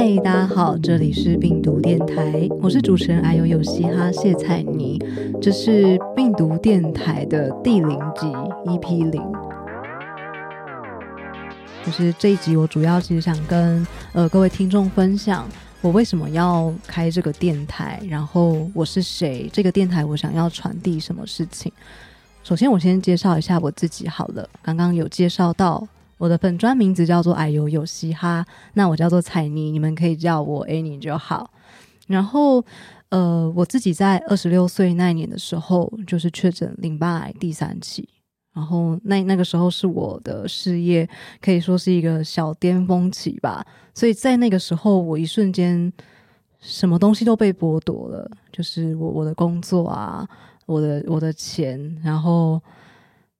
嗨，大家好，这里是病毒电台，我是主持人阿尤有嘻哈谢彩妮，这是病毒电台的第零集 EP 零，就是这一集我主要其实想跟呃各位听众分享我为什么要开这个电台，然后我是谁，这个电台我想要传递什么事情。首先，我先介绍一下我自己好了，刚刚有介绍到。我的粉专名字叫做“矮油有嘻哈”，那我叫做彩妮，你们可以叫我 Annie 就好。然后，呃，我自己在二十六岁那一年的时候，就是确诊淋巴癌第三期。然后，那那个时候是我的事业可以说是一个小巅峰期吧。所以在那个时候，我一瞬间什么东西都被剥夺了，就是我我的工作啊，我的我的钱，然后。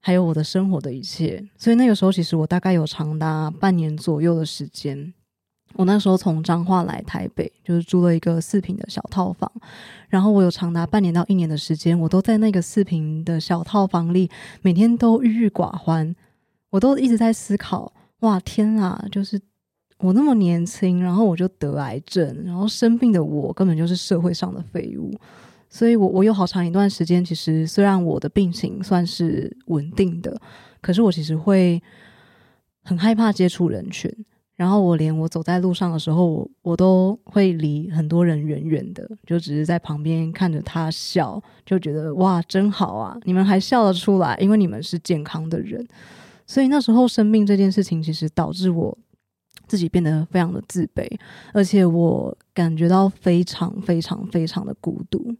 还有我的生活的一切，所以那个时候其实我大概有长达半年左右的时间。我那时候从彰化来台北，就是租了一个四平的小套房，然后我有长达半年到一年的时间，我都在那个四平的小套房里，每天都郁郁寡欢。我都一直在思考：哇，天啊！就是我那么年轻，然后我就得癌症，然后生病的我根本就是社会上的废物。所以，我我有好长一段时间，其实虽然我的病情算是稳定的，可是我其实会很害怕接触人群。然后，我连我走在路上的时候，我我都会离很多人远远的，就只是在旁边看着他笑，就觉得哇，真好啊！你们还笑得出来，因为你们是健康的人。所以那时候生病这件事情，其实导致我自己变得非常的自卑，而且我感觉到非常非常非常的孤独。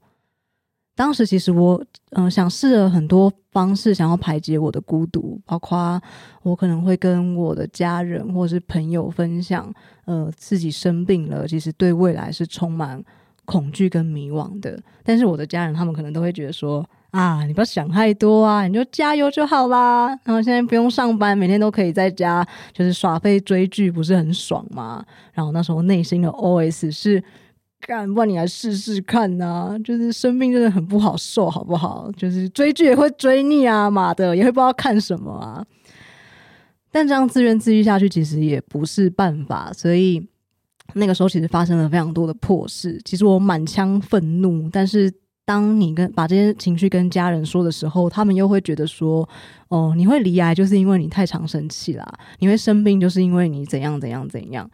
当时其实我嗯想试了很多方式，想要排解我的孤独，包括我可能会跟我的家人或是朋友分享，呃自己生病了，其实对未来是充满恐惧跟迷惘的。但是我的家人他们可能都会觉得说啊，你不要想太多啊，你就加油就好啦。然后现在不用上班，每天都可以在家就是耍废追剧，不是很爽吗？然后那时候内心的 OS 是。干，不然你来试试看呐！就是生病真的很不好受，好不好？就是追剧也会追腻啊，妈的，也会不知道看什么啊。但这样自怨自艾下去，其实也不是办法。所以那个时候，其实发生了非常多的破事。其实我满腔愤怒，但是当你跟把这些情绪跟家人说的时候，他们又会觉得说：“哦，你会离癌，就是因为你太常生气啦；你会生病，就是因为你怎样怎样怎样。”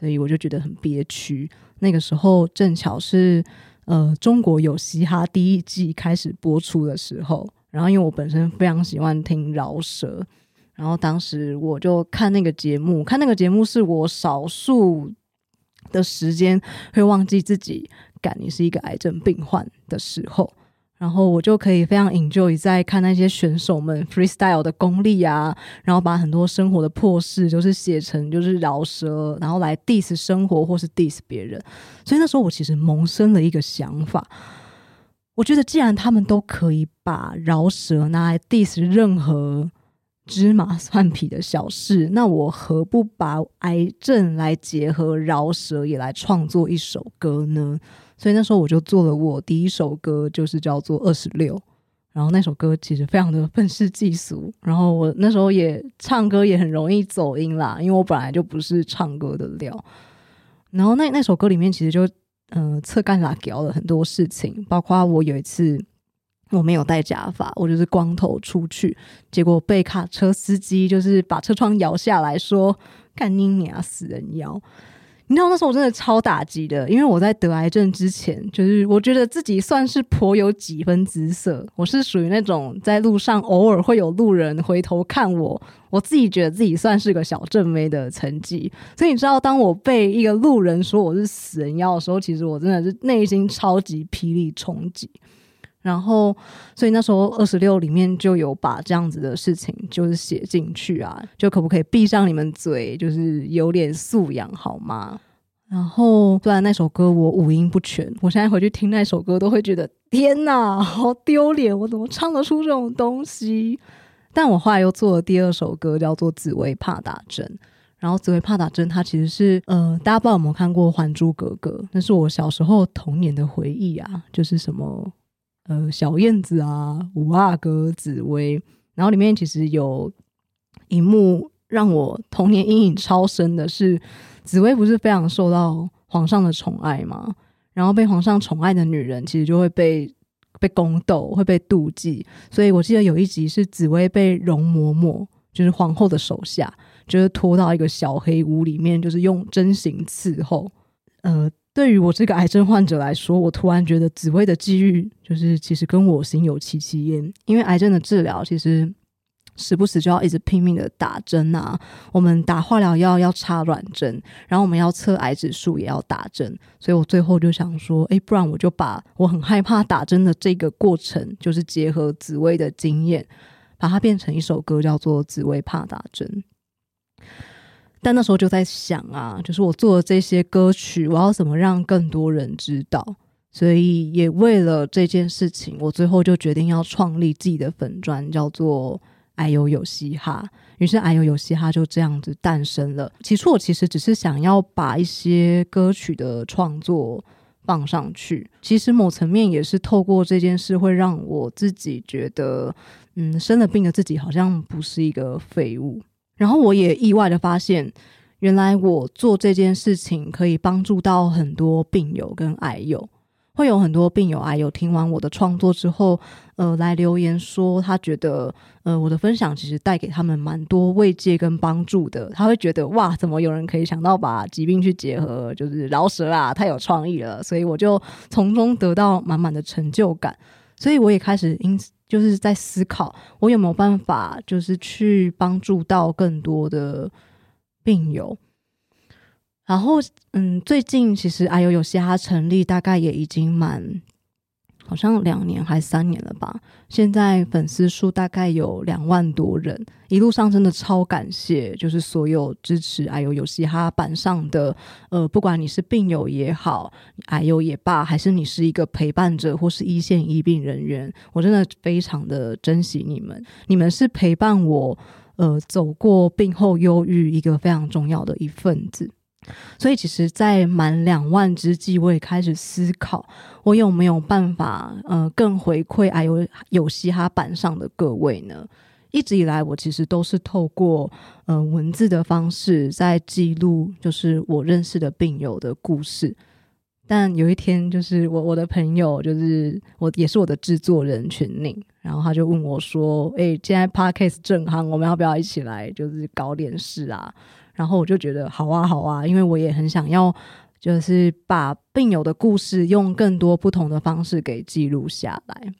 所以我就觉得很憋屈。那个时候正巧是呃中国有嘻哈第一季开始播出的时候，然后因为我本身非常喜欢听饶舌，然后当时我就看那个节目，看那个节目是我少数的时间会忘记自己感你是一个癌症病患的时候。然后我就可以非常 enjoy 在看那些选手们 freestyle 的功力啊，然后把很多生活的破事就是写成就是饶舌，然后来 diss 生活或是 diss 别人。所以那时候我其实萌生了一个想法，我觉得既然他们都可以把饶舌拿来 diss 任何芝麻蒜皮的小事，那我何不把癌症来结合饶舌，也来创作一首歌呢？所以那时候我就做了我第一首歌，就是叫做《二十六》，然后那首歌其实非常的愤世嫉俗，然后我那时候也唱歌也很容易走音啦，因为我本来就不是唱歌的料。然后那那首歌里面其实就嗯侧干拉聊了很多事情，包括我有一次我没有戴假发，我就是光头出去，结果被卡车司机就是把车窗摇下来说：“干你娘，死人妖！”你知道那时候我真的超打击的，因为我在得癌症之前，就是我觉得自己算是颇有几分姿色。我是属于那种在路上偶尔会有路人回头看我，我自己觉得自己算是个小正妹的成绩。所以你知道，当我被一个路人说我是死人妖的时候，其实我真的是内心超级霹雳冲击。然后，所以那时候二十六里面就有把这样子的事情就是写进去啊，就可不可以闭上你们嘴，就是有点素养好吗？然后虽然那首歌我五音不全，我现在回去听那首歌都会觉得天哪，好丢脸，我怎么唱得出这种东西？但我后来又做了第二首歌，叫做《紫薇怕打针》。然后《紫薇怕打针》它其实是呃，大家不知道有没有看过《还珠格格》？那是我小时候童年的回忆啊，就是什么。呃，小燕子啊，五阿哥紫薇，然后里面其实有一幕让我童年阴影超深的是，紫薇不是非常受到皇上的宠爱吗？然后被皇上宠爱的女人，其实就会被被宫斗，会被妒忌。所以我记得有一集是紫薇被容嬷嬷，就是皇后的手下，就是拖到一个小黑屋里面，就是用针刑伺候。呃，对于我这个癌症患者来说，我突然觉得紫薇的际遇，就是其实跟我心有戚戚焉，因为癌症的治疗其实。时不时就要一直拼命的打针啊！我们打化疗药要插软针，然后我们要测癌指数也要打针，所以我最后就想说，哎，不然我就把我很害怕打针的这个过程，就是结合紫薇的经验，把它变成一首歌，叫做《紫薇怕打针》。但那时候就在想啊，就是我做的这些歌曲，我要怎么让更多人知道？所以也为了这件事情，我最后就决定要创立自己的粉砖，叫做。哎呦有嘻哈，于是哎呦有嘻哈就这样子诞生了。起初我其实只是想要把一些歌曲的创作放上去，其实某层面也是透过这件事，会让我自己觉得，嗯，生了病的自己好像不是一个废物。然后我也意外的发现，原来我做这件事情可以帮助到很多病友跟癌友。会有很多病友癌友听完我的创作之后，呃，来留言说他觉得，呃，我的分享其实带给他们蛮多慰藉跟帮助的。他会觉得哇，怎么有人可以想到把疾病去结合，就是饶舌啊，太有创意了。所以我就从中得到满满的成就感。所以我也开始因就是在思考，我有没有办法，就是去帮助到更多的病友。然后，嗯，最近其实阿尤有嘻哈成立大概也已经满，好像两年还三年了吧。现在粉丝数大概有两万多人，一路上真的超感谢，就是所有支持阿尤有嘻哈板上的，呃，不管你是病友也好，阿尤也罢，还是你是一个陪伴者或是一线医病人员，我真的非常的珍惜你们，你们是陪伴我，呃，走过病后忧郁一个非常重要的一份子。所以，其实，在满两万之际，我也开始思考，我有没有办法，呃，更回馈哎有有嘻哈版上的各位呢？一直以来，我其实都是透过呃文字的方式在记录，就是我认识的病友的故事。但有一天，就是我我的朋友，就是我也是我的制作人群宁，然后他就问我说：“哎，现在 Podcast 正夯，我们要不要一起来，就是搞点事啊？”然后我就觉得好啊好啊，因为我也很想要，就是把病友的故事用更多不同的方式给记录下来。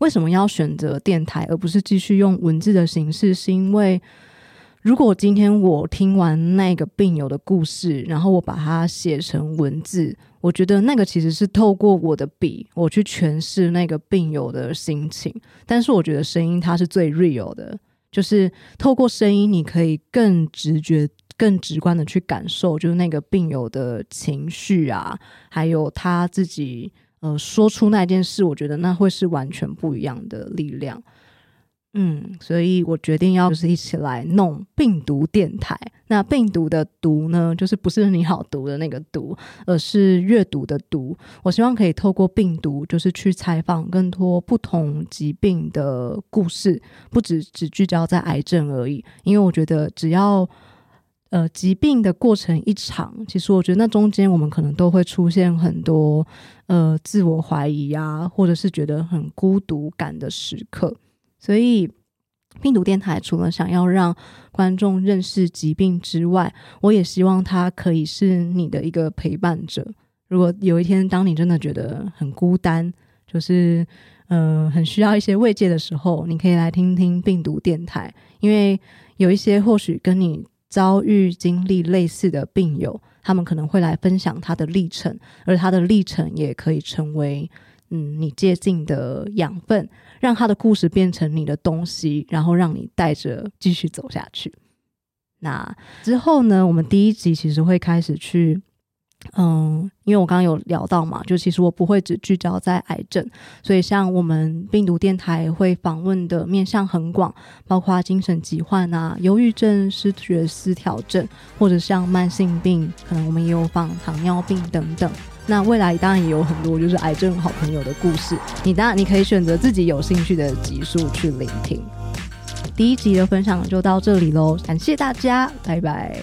为什么要选择电台而不是继续用文字的形式？是因为如果今天我听完那个病友的故事，然后我把它写成文字，我觉得那个其实是透过我的笔，我去诠释那个病友的心情。但是我觉得声音它是最 real 的。就是透过声音，你可以更直觉、更直观的去感受，就是那个病友的情绪啊，还有他自己呃说出那件事，我觉得那会是完全不一样的力量。嗯，所以我决定要就是一起来弄病毒电台。那病毒的毒呢，就是不是你好毒的那个毒，而是阅读的读。我希望可以透过病毒，就是去采访更多不同疾病的故事，不只只聚焦在癌症而已。因为我觉得，只要呃疾病的过程一长，其实我觉得那中间我们可能都会出现很多呃自我怀疑啊，或者是觉得很孤独感的时刻。所以，病毒电台除了想要让观众认识疾病之外，我也希望它可以是你的一个陪伴者。如果有一天，当你真的觉得很孤单，就是嗯很需要一些慰藉的时候，你可以来听听病毒电台，因为有一些或许跟你遭遇经历类似的病友，他们可能会来分享他的历程，而他的历程也可以成为。嗯，你接近的养分，让他的故事变成你的东西，然后让你带着继续走下去。那之后呢？我们第一集其实会开始去。嗯，因为我刚刚有聊到嘛，就其实我不会只聚焦在癌症，所以像我们病毒电台会访问的面向很广，包括精神疾患啊、忧郁症、失觉失调症，或者像慢性病，可能我们也有放糖尿病等等。那未来当然也有很多就是癌症好朋友的故事，你当然你可以选择自己有兴趣的集数去聆听。第一集的分享就到这里喽，感谢大家，拜拜。